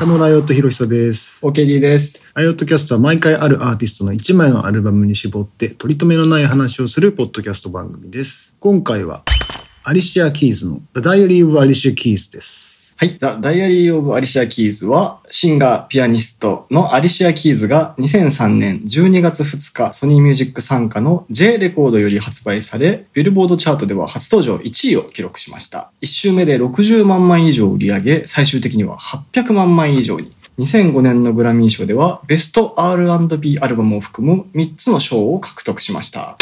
中野ライオットヒロヒサです。OKD です。ライオットキャストは毎回あるアーティストの1枚のアルバムに絞って取り留めのない話をするポッドキャスト番組です。今回はアリシア・キーズの The Diary of Alicia Keys です。はい。 The Diary of Alicia Keys は、シンガー、ピアニストのアリシア・キーズが2003年12月2日、ソニーミュージック傘下の J レコードより発売され、ビルボードチャートでは初登場1位を記録しました。1周目で60万枚以上売り上げ、最終的には800万枚以上に。2005年のグラミー賞では、ベスト R&B アルバムを含む3つの賞を獲得しました。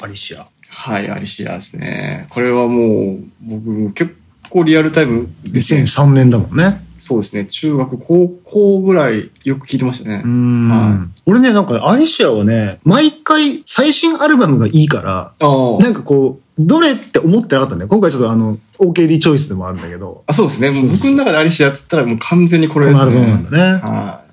アリシア。はい、アリシアですね。これはもう、僕、結構リアルタイムですね。2003年だもんね。そうですね。中学、高校ぐらいよく聞いてましたねう。んは俺ね、なんかアリシアはね、毎回最新アルバムがいいから、あなんかこう、どれって思ってなかったね。今回ちょっとあの、OKD チョイスでもあるんだけど、あ。そうですね。もそう僕の中でアリシアっつったらもう完全にここれですね。のアルバムなんだね。は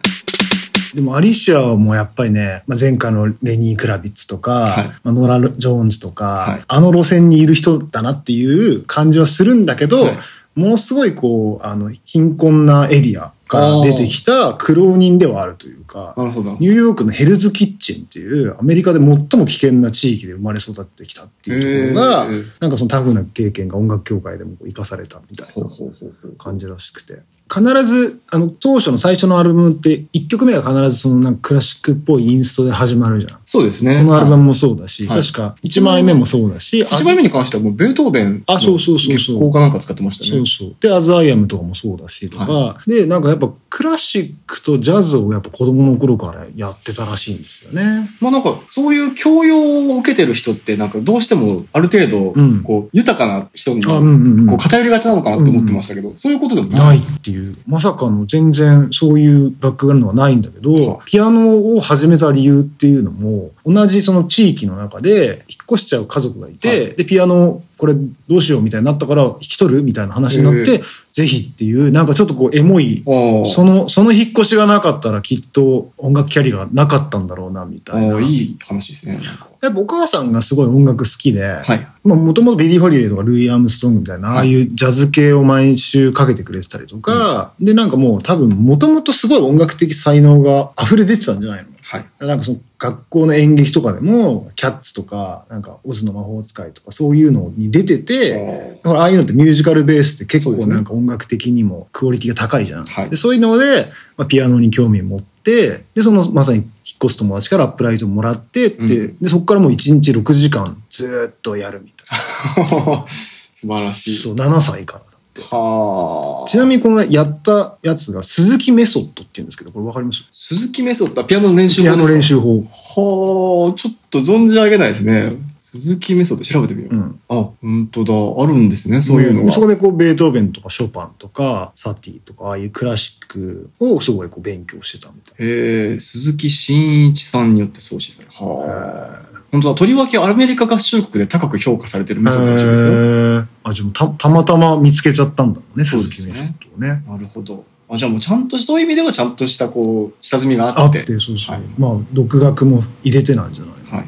でもアリシアはもうやっぱりね、まあ、前回のレニー・クラビッツとか、はい。まあ、ノラ・ジョーンズとか、はい。あの路線にいる人だなっていう感じはするんだけど、はい。ものすごいこう、あの、貧困なエリアから出てきた苦労人ではあるというか。ニューヨークのヘルズ・キッチンっていうアメリカで最も危険な地域で生まれ育ってきたっていうところが、なんかそのタフな経験が音楽協会でも生かされたみたいなほうほうほうほう。必ず、あの、当初の最初のアルバムって、1曲目は必ずそのなんかクラシックっぽいインストで始まるじゃん。そうですね。このアルバムもそうだし、はい確か1枚目もそうだし、一枚目に関してはもうベートーベンのあそうそうそうそう月光かなんか使ってましたね。そうそう。で、 As I Am とかもそうだしとか、はで、なんかやっぱクラシックとジャズをやっぱ子供の頃からやってたらしいんですよね。まあなんか、そういう教養を受けてる人って、なんかどうしてもある程度うん、こう、豊かな人に、こう、偏りがちなのかなって思ってましたけど、そういうことでもないっていう。まさかの全然そういうバックグラウンドはないんだけど、はい。ピアノを始めた理由っていうのも、同じその地域の中で引っ越しちゃう家族がいて、はい。で、ピアノこれどうしようみたいになったから引き取るみたいな話になって、ぜひっていう、なんかちょっとこうエモい。その、その引っ越しがなかったらきっと音楽キャリアがなかったんだろうな、みたいな。いい話ですね。やっぱお母さんがすごい音楽好きで、はい。まあ、もともとビリー・ホリデーとかルイ・アームストロングみたいな、ああいうジャズ系を毎週かけてくれてたりとか、で、なんかもう多分、もともとすごい音楽的才能が溢れ出てたんじゃないの？はい。なんかその学校の演劇とかでも、キャッツとか、なんかオズの魔法使いとかそういうのに出てて、ほら、ああいうのってミュージカルベースって結構なんか音楽的にもクオリティが高いじゃん。はいでそういうので、まあ、ピアノに興味を持って、で、そのまさに引っ越す友達からアップライトをもらってって、うんで、そこからもう1日6時間ずーっとやるみたいな。素晴らしい。そう、7歳から。はあ。ちなみにこのやったやつが鈴木メソッドって言うんですけど、これわかります？鈴木メソッド、あピアノの練習ピアノ法ですか？練習法。はあ、ちょっと存じ上げないですね。鈴木メソッド調べてみよう。うん。あ、本当だ。あるんですね、そういうのが。そこでこう、ベートーベンとかショパンとか、サティとか、ああいうクラシックをすごいこう勉強してたみたいへえ、鈴木真一さんによって創始される。はあ。本当だ。とりわけアメリカ合衆国で高く評価されてるメソッドらしいですよ。あ、じゃた、たまたま見つけちゃったんだろうね、そうですね。なるほど。あ、じゃあもうちゃんと、そういう意味ではちゃんとした、こう、下積みがあっ。あってて、そうそう。はいまあ、独学も入れてなんじゃないはい。はい。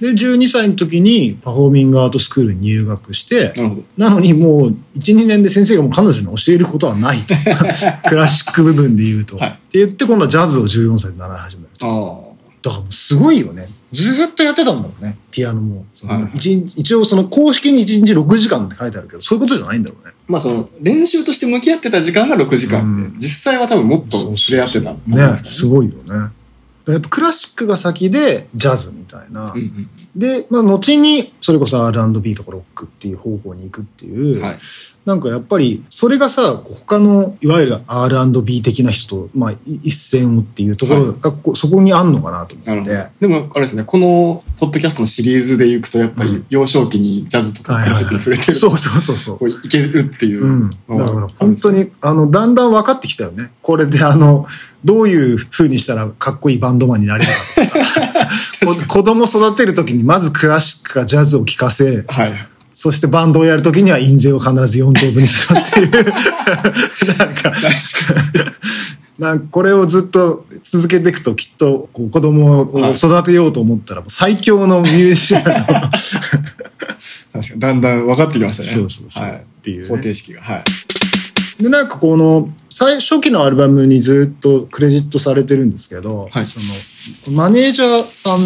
で、12歳の時にパフォーミングアートスクールに入学して、なのにもう1、2年で先生がもう彼女に教えることはないと。クラシック部分で言うと。はいって言って今度はジャズを14歳で習い始める。ああ。だからもうすごいよね。ずーっとやってたんだろうね。ピアノも。はい一日一応その公式に1日6時間って書いてあるけど、そういうことじゃないんだろうね。まあその、練習として向き合ってた時間が6時間で、うん実際は多分もっと触れ合ってたね、ですかすごいよね。やっぱクラシックが先でジャズみたいな。で、まあ後にそれこそ R&B とかロックっていう方向に行くっていう、うん。はい。なんかやっぱり、それがさ、他の、いわゆる R&B 的な人と、まあ、い一線をっていうところが、ここそこにあんのかなと思って。。でも、あれですね、この、ポッドキャストのシリーズでいくと、やっぱりうん、幼少期にジャズとかクラシックに触れてると、そうそうそうそう。こういけるっていうう。ん。だから本当に、あの、だんだん分かってきたよね。これで、あの、どういう風にしたらかっこいいバンドマンになれるかとか 子供育てる時にまずクラシックかジャズを聴かせ、はい。そしてバンドをやる時には印税を必ず4等分にするっていう。なんか、なんかこれをずっと続けていくときっとこう子供を育てようと思ったら最強のミュージシャンの確かに。だんだん分かってきましたね。そうそうそうはい。っていうね方程式が。はい。で、なんかこの、最初期のアルバムにずっとクレジットされてるんですけど、はいその、マネージャーさん、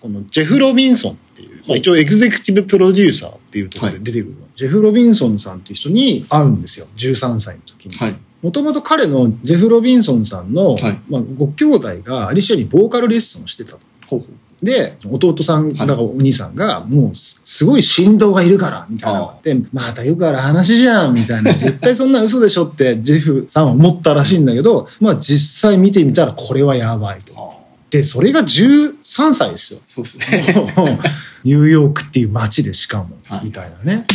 このジェフ・ロビンソンっていう、まあ、一応エグゼクティブプロデューサーっていうところで出てくる、ジェフ・ロビンソンさんっていう人に会うんですよ。13歳の時に。はい。もともと彼のジェフ・ロビンソンさんの、はいまあ、ご兄弟がアリシアにボーカルレッスンをしてたと。ほうほう。で、弟さん、はいだからお兄さんが、もうす、すごい振動がいるから、みたいな。で、またよくある話じゃん、みたいな。絶対そんな嘘でしょって、ジェフさんは思ったらしいんだけど、まあ実際見てみたらこれはやばいと。で、それが13歳ですよ。そうですね。ニューヨークっていう街でしかもは、いみたいなね。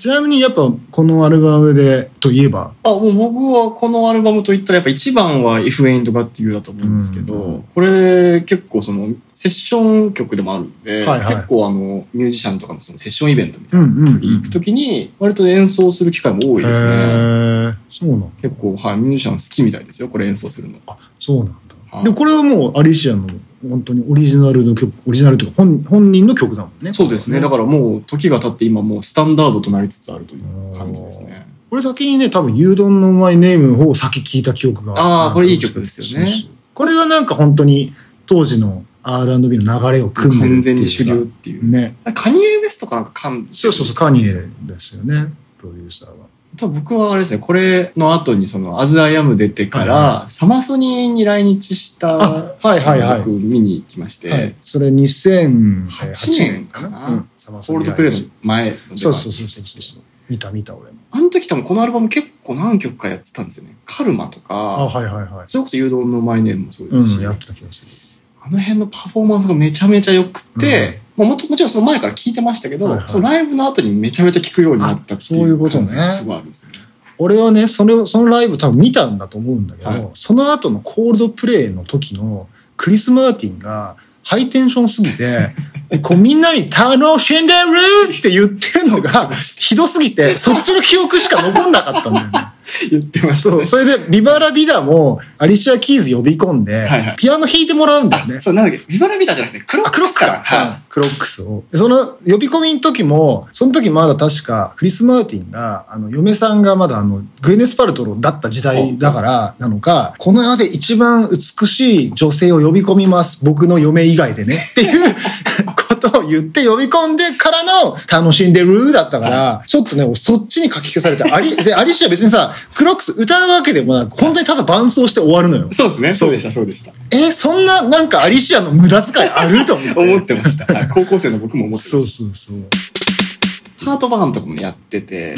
ちなみにやっぱこのアルバムでといえば、あ、もう僕はこのアルバムといったらやっぱ一番は If Ain't Got You だと思うんですけど、うんこれ結構そのセッション曲でもあるんで、はいはい結構あのミュージシャンとかのそのセッションイベントみたいなのに行くときに割と演奏する機会も多いですへね。ーそうなんだ。結構、はい、ミュージシャン好きみたいですよ、これ演奏するの。あ、そうなんだ。はいで、これはもうアリシアの本当にオリジナルの曲、オリジナルというか本本人の曲だもんね。そうですね。だこれはからもう時が経って今もうスタンダードとなりつつあるという感じですね。これ先にね、多分、牛丼のうまいネームの方を先聞いた記憶があーこれいい曲ですよねこれはなんか本当に当時の R&B の流れを組んでるっていうか完全に主流っていう。ね。カニエ・ウエストかなんか噛んでそうそうそう、カニエですよね。プロデューサーは。多分僕はあれですね、これの後にその、アズ・アイ・アム出てから、はいはサマソニーに来日した、あはいはいはい僕見に行きまして、はい。それ2008 8年かな？うん。サマソニコールドプレイの前のそうそうそうそう。見た見た俺も。あの時多分このアルバム結構何曲かやってたんですよね。カルマとあ、か、はいはいはい。それこそ誘導のマイネームもそううですし、ん、やってた気がする。あの辺のパフォーマンスがめちゃめちゃ良くて、まあもともちろんその前から聞いてましたけど、はいはいそのライブの後にめちゃめちゃ聞くようになったっていういううことね感じがすごいあるんですよね。俺はね、それを、そのライブ多分見たんだと思うんだけど、はいその後のコールドプレイの時のクリス・マーティンがハイテンションすぎて、こうみんなに楽しんでるって言ってるのがひどすぎて、そっちの記憶しか残んなかったんだよね。言ってましたね。そう、それでビバラビダもアリシア・キーズ呼び込んで、はいはいピアノ弾いてもらうんだよね。そう、なんだっけ、ビバラビダじゃなくて、クロッあ、クロックか。はクロックスを。でその呼び込みの時も、その時まだ確かクリス・マーティンが、あの、嫁さんがまだあの、グエネス・パルトロだった時代だからなのか、この世で一番美しい女性を呼び込みます。僕の嫁以外でね。っていう ことを言って呼び込んでからの楽しんでるだったから、ちょっとね、俺そっちに書き消されて、アリ、で、アリシア別にさ、クロックス歌うわけでもなく、本当にただ伴奏して終わるのよい。。そうですね。そうでした、そうでした。え、そんななんかアリシアの無駄遣いあると思って。思ってました。はい高校生の僕も思ってそうましそうそう。た。ハートバーンとかもやってて、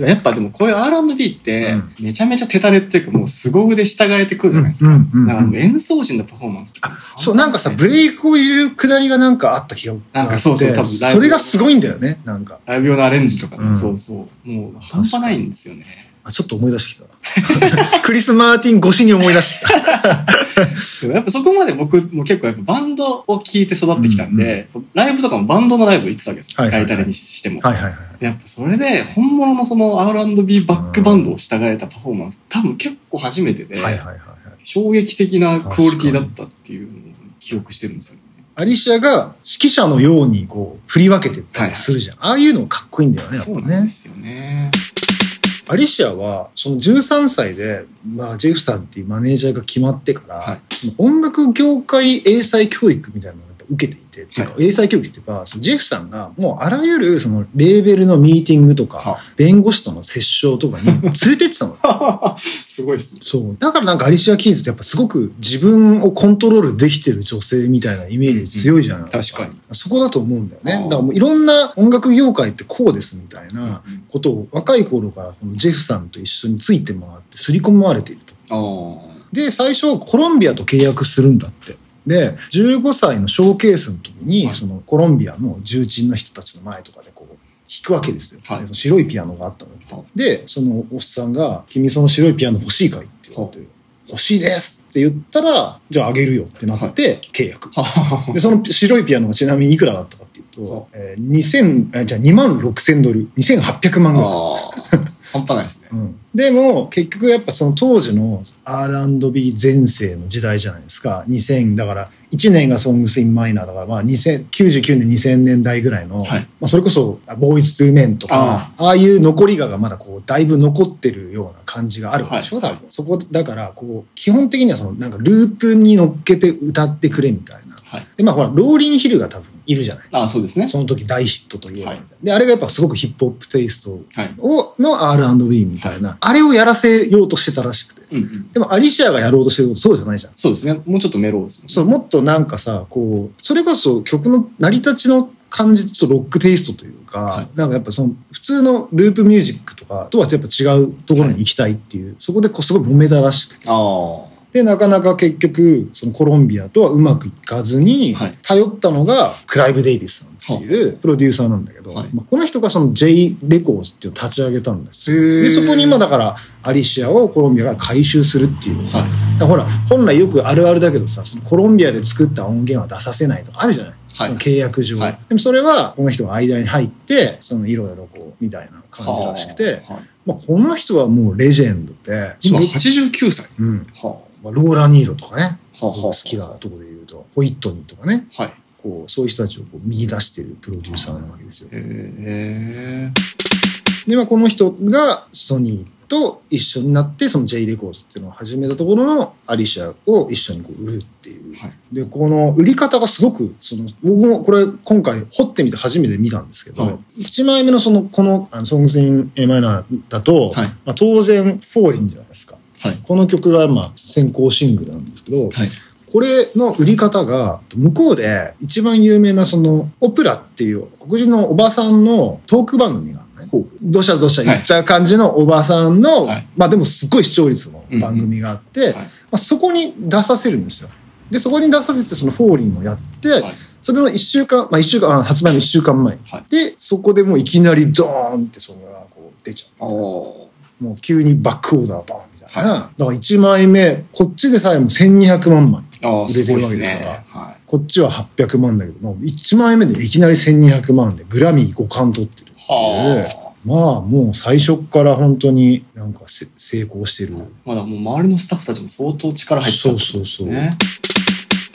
やっぱでもこういう R&B ってうん、めちゃめちゃ手垂れっていうか、もう凄腕従えてくるじゃないですか。うんうんうんうんだか演奏陣のパフォーマンスとかそう、なんかさ、ブレイクを入れるくだりがなんかあった気がなんかそうそう多分それがすごいんだよね、なんか。ライブ用のアレンジとかね、うんそうそう。もう半端ないんですよね。あ、ちょっと思い出してきた。クリス・マーティン越しに思い出した。やっぱそこまで僕も結構やっぱバンドを聴いて育ってきたんで、ライブとかもバンドのライブ行ってたわけ？ですよ。はいはいはいガイタレにしても。はいはいはい。やっぱそれで本物のその R&B バックバンドを従えたパフォーマンス、多分結構初めてで、はいはいはいはい。衝撃的なクオリティだったっていうのを記憶してるんですよね。アリシアが指揮者のようにこう振り分けてったりするじゃん。ああいうのかっこいいんだよね、やっぱねそうなんで。すよね。アリシアは、その13歳で、まあ、ジェフさんっていうマネージャーが決まってから、はい。その音楽業界英才教育みたいなの受けていて、っていうか英才教育っていうか、そのジェフさんがもうあらゆるそのレーベルのミーティングとか、は弁護士との折衝とかに連れてってたの。すごいですね。そう。だからなんかアリシア・キーズってやっぱすごく自分をコントロールできてる女性みたいなイメージ強いじゃない、確かに。そこだと思うんだよね。だからもういろんな音楽業界ってこうですみたいなうんことを若い頃からこのジェフさんと一緒について回って刷り込まれていると。で、最初コロンビアと契約するんだって。で、15歳のショーケースの時に、はい。そのコロンビアの重鎮の人たちの前とかでこう弾くわけですよ。はい。でその白いピアノがあったの。で、そのおっさんが、君その白いピアノ欲しいかい？って言われて、欲しいですって言ったら、じゃああげるよってなって、契約。はで、その白いピアノがちなみにいくらだったかっていうはと、えー、2000、えじゃあ2万6千ドル、2800万ぐらい。あ。半端ないですね。うん、でも結局やっぱその当時の R&B 全盛の時代じゃないですか。2000だから1年がソングスインマイナーだからまあ2000 99年2000年代ぐらいの、はい。まあ、それこそボーイズ・トゥ・メンとかああ。いう残りががまだこうだいぶ残ってるような感じがあるでしょ、はい。多分。そこだからこう基本的にはそのなんかループに乗っけて歌ってくれみたいなはい。でまあほらローリン・ヒルが多分いるじゃないあそうですね。その時大ヒットという、はいであれがやっぱすごくヒップホップテイストはい。をの R&B みたいな、あれをやらせようとしてたらしくて。うんうん。でもアリシアがやろうとしてることそうじゃないじゃん。そうですね。もうちょっとメロウですもんね。そう、もっとなんかさ、こう、それこそ曲の成り立ちの感じとロックテイストというか、はいなんかやっぱその普通のループミュージックとかとはやっぱ違うところに行きたいっていう、そこでこうすごい揉めたらしくて。ああ。で、なかなか結局、そのコロンビアとはうまくいかずにはい、頼ったのがクライブ・デイビスさんっていうプロデューサーなんだけど、はいまあ、この人がその J レコーズっていうのを立ち上げたんですよ。で、そこに今だからアリシアをコロンビアから回収するっていう。はい。だからほら、本来よくあるあるだけどさ、そのコロンビアで作った音源は出させないとかあるじゃない、はい契約上、はいでもそれは、この人が間に入って、そのいろいろこう、みたいな感じらしくて、はい。まあ、この人はもうレジェンドで、今その89歳。うん。はまあ、ローラ・ニーロとかね、あ。はあ。好きなところで言うと、ホイットニーとかね、はい。こう、そういう人たちをこう見出してるプロデューサーなわけですよ。へえ。で、まあ、この人がソニーと一緒になって、その J レコードっていうのを始めたところのアリシアを一緒にこう売るっていう。はい。で、この売り方がすごく、その、僕もこれ今回掘ってみて初めて見たんですけど、はい1枚目のその、この、あの、ソングスイン A マイナーだと、はいまあ、当然、フォーリンじゃないですか。はい。この曲が、まあ、先行シングルなんですけど、はい。これの売り方が、向こうで一番有名なその、オプラっていう黒人のおばさんのトーク番組があるのね。ほう。どしゃどしゃ言っちゃう感じのおばさんの、はいまあでもすっごい視聴率の番組があって、はいまあ、そこに出させるんですよ。で、そこに出させてそのフォーリンをやって、はいそれの一週間、まあ一週間、あ発売の一週間前。はいで、そこでもういきなりドーンってそれがこう出ちゃう。もう急にバックオーダーバーン。はいだから1枚目、こっちでさえも1200万枚。売れてるわけですからね。はこっちは800万だけども、1枚目でいきなり1200万でグラミー5冠取ってるっていう。はまあもう最初っから本当になんかせ成功してる。い。まだもう周りのスタッフたちも相当力入ってたってことですね。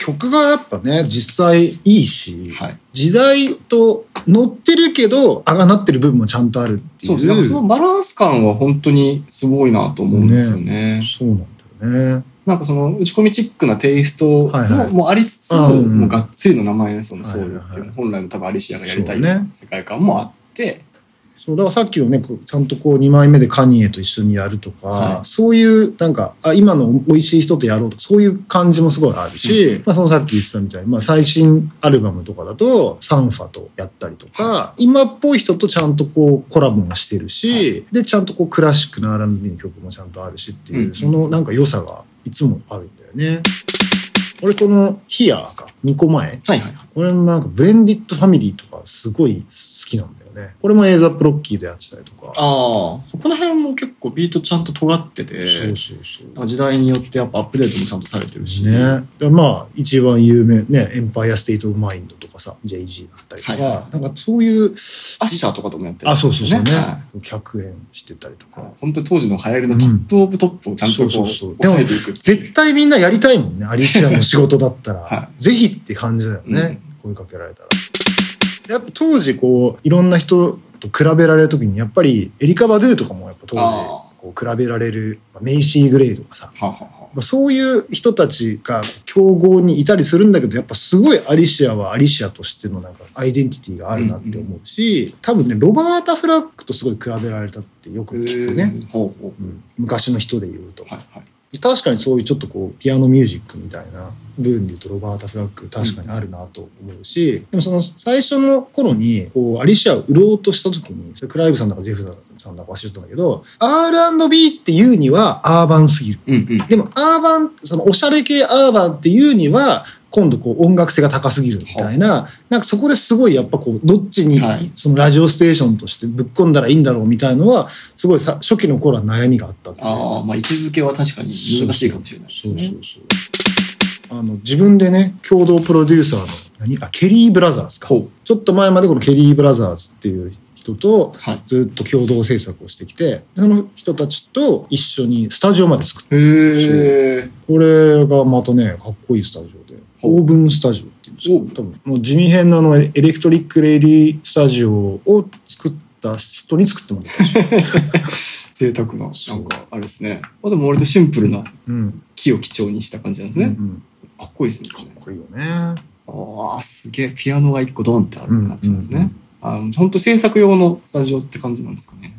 曲がやっぱね、実際いいし、はい。時代と乗ってるけど、あがなってる部分もちゃんとあるっていう。そうですね。そのバランス感は本当にすごいなと思うんですよね。そうなんだよね。なんかその打ち込みチックなテイストはいはいももありつつ、うんうんもうがっつりの生演奏のソウルっていう、はいはいはい本来の多分アリシアがやりたい世界観もあって、そう、だからさっきのね、ちゃんとこう2枚目でカニエと一緒にやるとか、はい。そういうなんか、あ、今の美味しい人とやろうとか、そういう感じもすごいあるし、まあそのさっき言ってたみたいに、まあ最新アルバムとかだとサンファとやったりとか、今っぽい人とちゃんとこうコラボもしてるし、で、ちゃんとこうクラシックな R&B の曲もちゃんとあるしっていう、うんそのなんか良さがいつもあるんだよね。俺このヒアか、2個前はいはいはい。これのなんか Blended Family とかすごい好きなんだよね。これも A$AP Rocky でやってたりとか。ああ、この辺も結構ビートちゃんと尖ってて、そうそうそう。時代によってやっぱアップデートもちゃんとされてるし、ね。でまあ、一番有名、ね、 Empire State of Mind とかさ、JG だったりとか、はいはなんかそういう、アッシャーとかともやってるあ、そうそうそうねは。客演してたりとか。い本当に当時の流行りのトップオブトップをちゃんとこう、そうそうそう抑えていくっていう絶対みんなやりたいもんね、アリシアの仕事だったら。はぜひって感じだよね、うん声かけられたら。やっぱ当時こう、いろんな人と比べられるときに、やっぱりエリカ・バドゥとかもやっぱ当時、あこう比べられる、まあメイシー・グレイとかさ、そういう人たちが競合にいたりするんだけど、やっぱすごいアリシアはアリシアとしてのなんかアイデンティティがあるなって思うし、多分ね、ロバータ・フラッグとすごい比べられたってよくあ聞くね。うん昔の人で言うと。はいはい。確かにそういうちょっとこう、ピアノミュージックみたいな部分で言うとロバータ・フラッグ確かにあるなと思うし、でもその最初の頃に、こう、アリシアを売ろうとした時に、それクライブさんだかジェフさんだか忘れてたんだけど、R&B っていうにはアーバンすぎる。うんうん。でも、アーバン、その、おしゃれ系アーバンっていうには、今度こう音楽性が高すぎるみたいな、なんかそこですごいやっぱこう、どっちにはい、そのラジオステーションとしてぶっ込んだらいいんだろうみたいのは、すごいさ初期の頃は悩みがあったっああ、まあ位置づけは確かに難しいかもしれないですね。そうそうそう。あの、自分でね、共同プロデューサーの、何？あ、ケリーブラザーズか。ちょっと前までこのケリーブラザーズっていう人とはい。ずっと共同制作をしてきて、その人たちと一緒にスタジオまで作った。へえ。これがまたね、かっこいいスタジオで、 Oven Studio っていうんですよ多分、もう地味編のあのエレクトリックレディスタジオを作った人に作ってもらったし。贅沢な、そうんなか、あれですね。あでも割とシンプルなうん。木を基調にした感じなんですね。うんうんかっこいいですね。かっこいいよね。ああ、すげえ。ピアノが一個ドンってある感じなんですね。うんうんあの本当制作用のスタジオって感じなんですかね。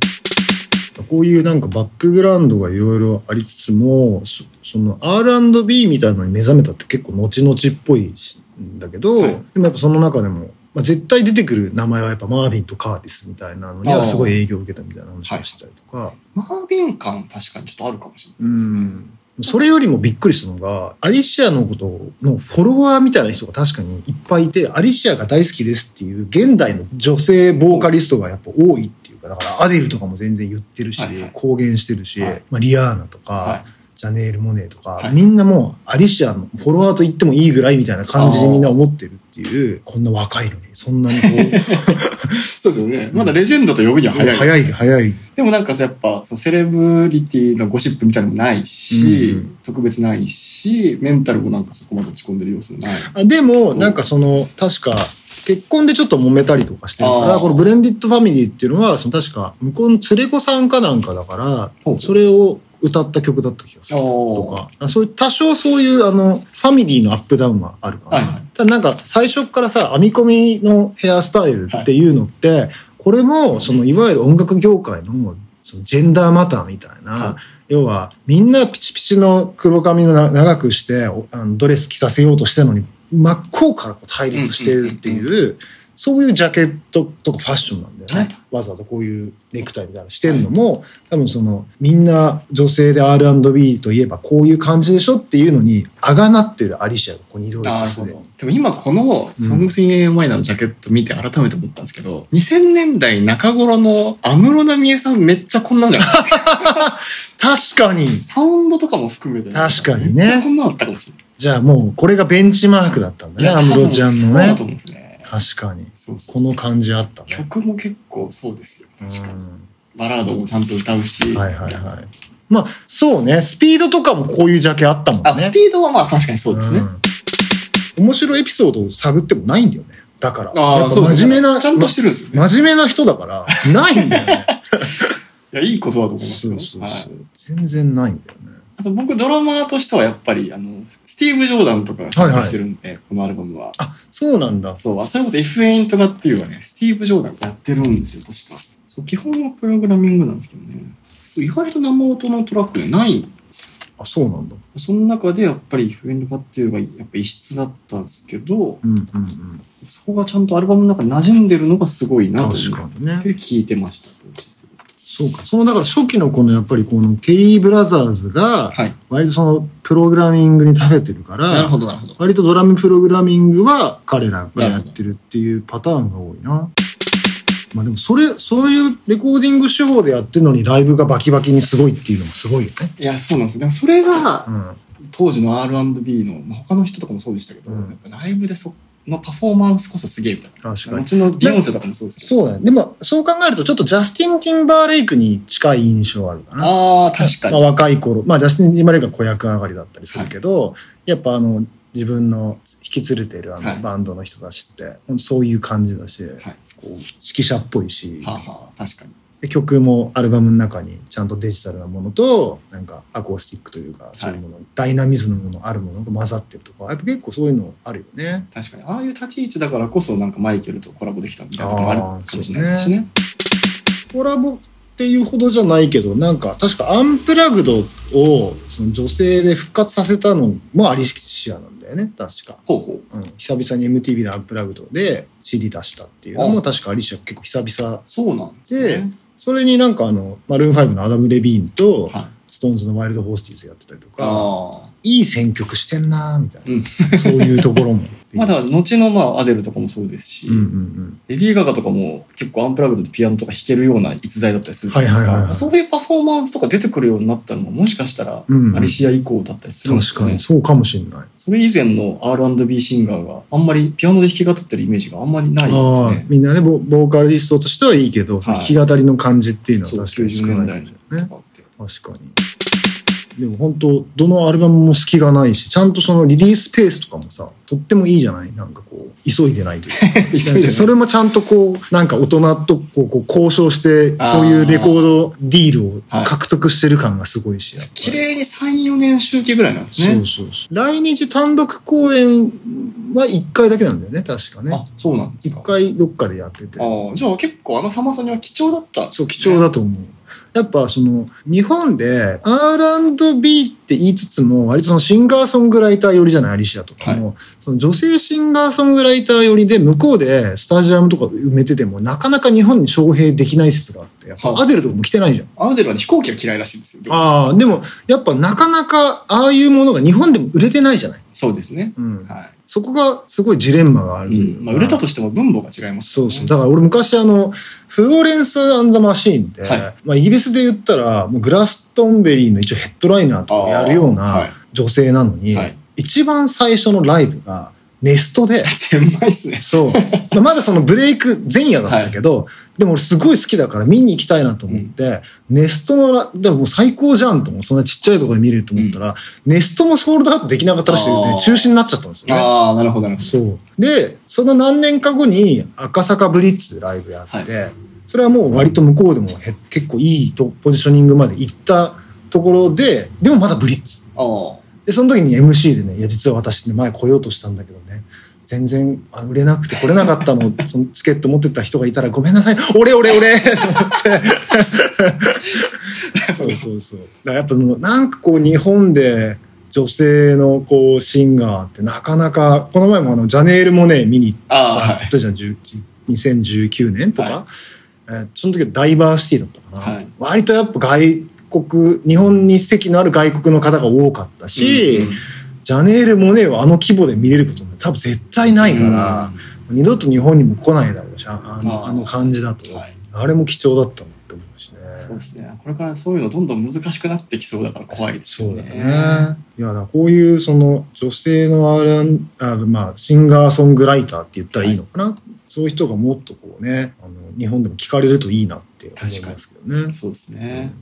こういうなんかバックグラウンドがいろいろありつつも、そその R&B みたいなのに目覚めたって結構後々っぽいしんだけど、はいでもやっぱその中でも、まあ、絶対出てくる名前はやっぱマーヴィンとカーティスみたいなのにはすごい影響を受けたみたいな話をしたりとか、マーヴィン感確かにちょっとあるかもしれうないですね。んそれよりもびっくりしたのが、アリシアのことのフォロワーみたいな人が確かにいっぱいいて、アリシアが大好きですっていう現代の女性ボーカリストがやっぱ多いっていうか、だからアデルとかも全然言ってるし、公言してるし、はいまあ、リアーナとか、はい。ジャネール・モネとか、はいみんなもうアリシアのフォロワーと言ってもいいぐらいみたいな感じにみんな思ってるっていう、こんな若いのに、そんなにこ そうですよね。まだレジェンドと呼ぶにはう、早い。早い、早い。でもなんかさやっぱそのセレブリティのゴシップみたいなのもないし、うん特別ないし、メンタルもなんかそこまで落ち込んでる要素もない。あでも、なんかその、確か、結婚でちょっと揉めたりとかしてるから、このブレンディットファミリーっていうのは、その確か、向こうの連れ子さんかなんかだからそれを歌った曲だった気がする。とか、あそういう、多少そういう、あの、ファミリーのアップダウンはあるかな。はいはい。ただなんか、最初からさ、編み込みのヘアスタイルっていうのって、これも、その、いわゆる音楽業界の、そのジェンダーマターみたいな、はい。要は、みんなピチピチの黒髪のな長くして、おあのドレス着させようとしてるのに、真っ向からこう対立してるっていう、そういうジャケットとかファッションなんだよね。はいわざわざこういうネクタイみたいなのしてるのも、多分その、みんな女性で R&B といえばこういう感じでしょっていうのに、あらがってるアリシアがここにいるわけですねなるほど。でも今この「 Songs in A Minor」のジャケット見て改めて思ったんですけど、2000年代中頃の安室奈美恵さんめっちゃこんなんじゃないですか。確かに。サウンドとかも含めて。確かにねめっちゃこんなんあったかもしれない。じゃあもうこれがベンチマークだったんだね、安室ちゃんのねそうだと。思うんですね。確かに。そうそうこの感じあったね。曲も結構そうですよ。確かに。うバラードもちゃんと歌うし。んはいはいはい。まあ、そうね。スピードとかもこういうジャケあったもんね。あ、スピードはまあ確かにそうですね。うん面白いエピソードを探ってもないんだよね。だから。ああ、やっぱ真面目な、ちゃんとしてるんですよね。ま真面目な人だから、ないんだよね。いや、いいことだと思いますよ。そうそうそう。はい全然ないんだよね。あと僕ドラマーとしてはやっぱり、あの、スティーブ・ジョーダンとかが参加してるんで、このアルバムは。あ、そうなんだ。そう、あそれこそ F エイントガっていうはね、スティーブ・ジョーダンがやってるんですよ、確か。そう、基本はプログラミングなんですけどね。意外と生音のトラックでないんですよ。あ、そうなんだ。その中でやっぱり F エイントガっていうのがやっぱ異質だったんですけど、うんうんうん。そこがちゃんとアルバムの中に馴染んでるのがすごいなと確思っかにね。て聞いてました、そうか。その、だから初期のこのやっぱりこのケリー・ブラザーズが、はい。割とそのプログラミングに長けてるから、ほど、なるほど。割とドラムプログラミングは彼らがやってるっていうパターンが多いな。まあでもそれ、そういうレコーディング手法でやってるのにライブがバキバキにすごいっていうのもすごいよね。いや、そうなんですよ。でもそれがう、ん。当時の R&B の、まあ、他の人とかもそうでしたけど、うんやっぱライブでそのパフォーマンスこそすげえみたいな。確かに。うちのビヨンセとかもそうですけど。そうだね。でも、そう考えるとちょっとジャスティン・ティンバーレイクに近い印象あるかな。ああ、確かまあ、に。若い頃。まあ、ジャスティン・ティンバーレイクは子役上がりだったりするけど、やっぱあの、自分の引き連れてるあはいのバンドの人たちって、そういう感じだし、はい。こう指揮者っぽいし、はあ、はあ、確かに。で曲もアルバムの中にちゃんとデジタルなものとなんかアコースティックというかそういうもの、ダイナミズムのあるものが混ざってるとかやっぱ結構そういうのあるよね。確かに。ああいう立ち位置だからこそ、なんかマイケルとコラボできたみたいなところもあるかもしれないしね。コラボっていうほどじゃないけどなんか確か Unplugged をその女性で復活させたのもアリシアなんだよね確か。ほうほう。うん、久々に MTV でアンプラグドで CD 出したっていうのも確かアリシア結構久々そうなんですね。それになんかあのマルーン5のアダム・レビーンとはい。ストーンズの Wild Horses やってたりとかあいい選曲してんなーみたいな、うん。そういうところも まあだから後のまあアデルとかもそうですし、うんうんうん。レディー・ガガとかも結構 Unplugged でピアノとか弾けるような逸材だったりするじゃないですか。はいはいはいはいそういうパフォーマンスとか出てくるようになったのももしかしたらうんうんアリシア以降だったりするんですかね。確かに、そうかもしれない。それ以前の R&B シンガーがあんまりピアノで弾き語ってるイメージがあんまりないですね。みんなねボ、ボーカリストとしてはいいけど、弾き語りの感じっていうのは確かに少90ないね。確かに。でも本当どのアルバムも隙がないし、ちゃんとそのリリースペースとかもさ、とってもいいじゃない？なんかこう、急いでないというか。急いでないそれもちゃんとこう、なんか大人とこうこう交渉して、そういうレコードディールを獲得してる感がすごいし。綺麗に3、4年周期ぐらいなんですね。そうそうそう。来日単独公演は1回だけなんだよね、確かねあ。、そうなんですか。1回どっかでやってて。ああ、じゃあ結構あのサマソニは貴重だったんですそう、ね貴重だと思う。やっぱその、日本で R&B って言いつつも、割とそのシンガーソングライター寄りじゃない、アリシアとかも。その女性シンガーソングライター寄りで、向こうでスタジアムとか埋めてても、なかなか日本に招聘できない説があって、やっアデルとかも来てないじゃん。アーデルはね飛行機が嫌いらしいんですよ。ああ、でも、やっぱなかなか、ああいうものが日本でも売れてないじゃない。そうですね。うん。はそこがすごいジレンマがあるい。といううかん。まあ、売れたとしても分母が違いますそうそう。だから俺昔あの、フローレンス・アン・ザ・マシーンで、はいまあイギリスで言ったら、もうグラストンベリーの一応ヘッドライナーとかやるようない女性なのに、はい一番最初のライブがネストで、全枚っすね。そう。まだそのブレイク前夜だったけど、でも俺すごい好きだから見に行きたいなと思って、ネストのラ、でも最高じゃんと思う。そんなちっちゃいところで見れると思ったら、ネストもソールドアウトできなかったらしくて、あー中止になっちゃったんですよね。ああ、なるほど、なるほど。そう。で、その何年か後に赤坂ブリッツでライブやって、はそれはもう割と向こうでもへ結構いいとポジショニングまで行ったところで、でもまだブリッツ。あで、その時に MC でね、いや、実は私ね、前来ようとしたんだけどね、全然あ売れなくて来れなかったの、そのチケット持ってた人がいたらごめんなさい、俺俺俺! と思って。そうそうそう。だからやっぱなんかこう日本で女性のこうシンガーってなかなか、この前もあのジャネール・モネ見に行っ。たじゃん、10 2019年とか、はえーその時はダイバーシティだったかな、はい。割とやっぱ外国、日本に席のある外国の方が多かったし、うんうんジャネール・モネをあの規模で見れることも多分絶対ないから、二度と日本にも来ないだろうし、ああのあの感じだと、はいあれも貴重だったなって思うしね。そうですね。これからそういうのどんどん難しくなってきそうだから怖いですよね。そうだよね。いや、こういうその女性の R&、あまあ、シンガーソングライターって言ったらいいのかな、そういう人がもっとこうね、あの日本でも聞かれるといいなって思いますけどね。そうですね。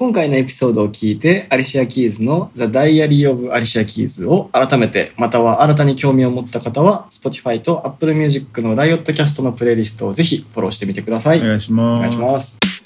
今回のエピソードを聞いて、アリシア・キーズの The Diary of アリシア・キーズを改めて、または新たに興味を持った方は、Spotify と Apple Music のライオットキャストのプレイリストをぜひフォローしてみてください。お願いします。お願いします。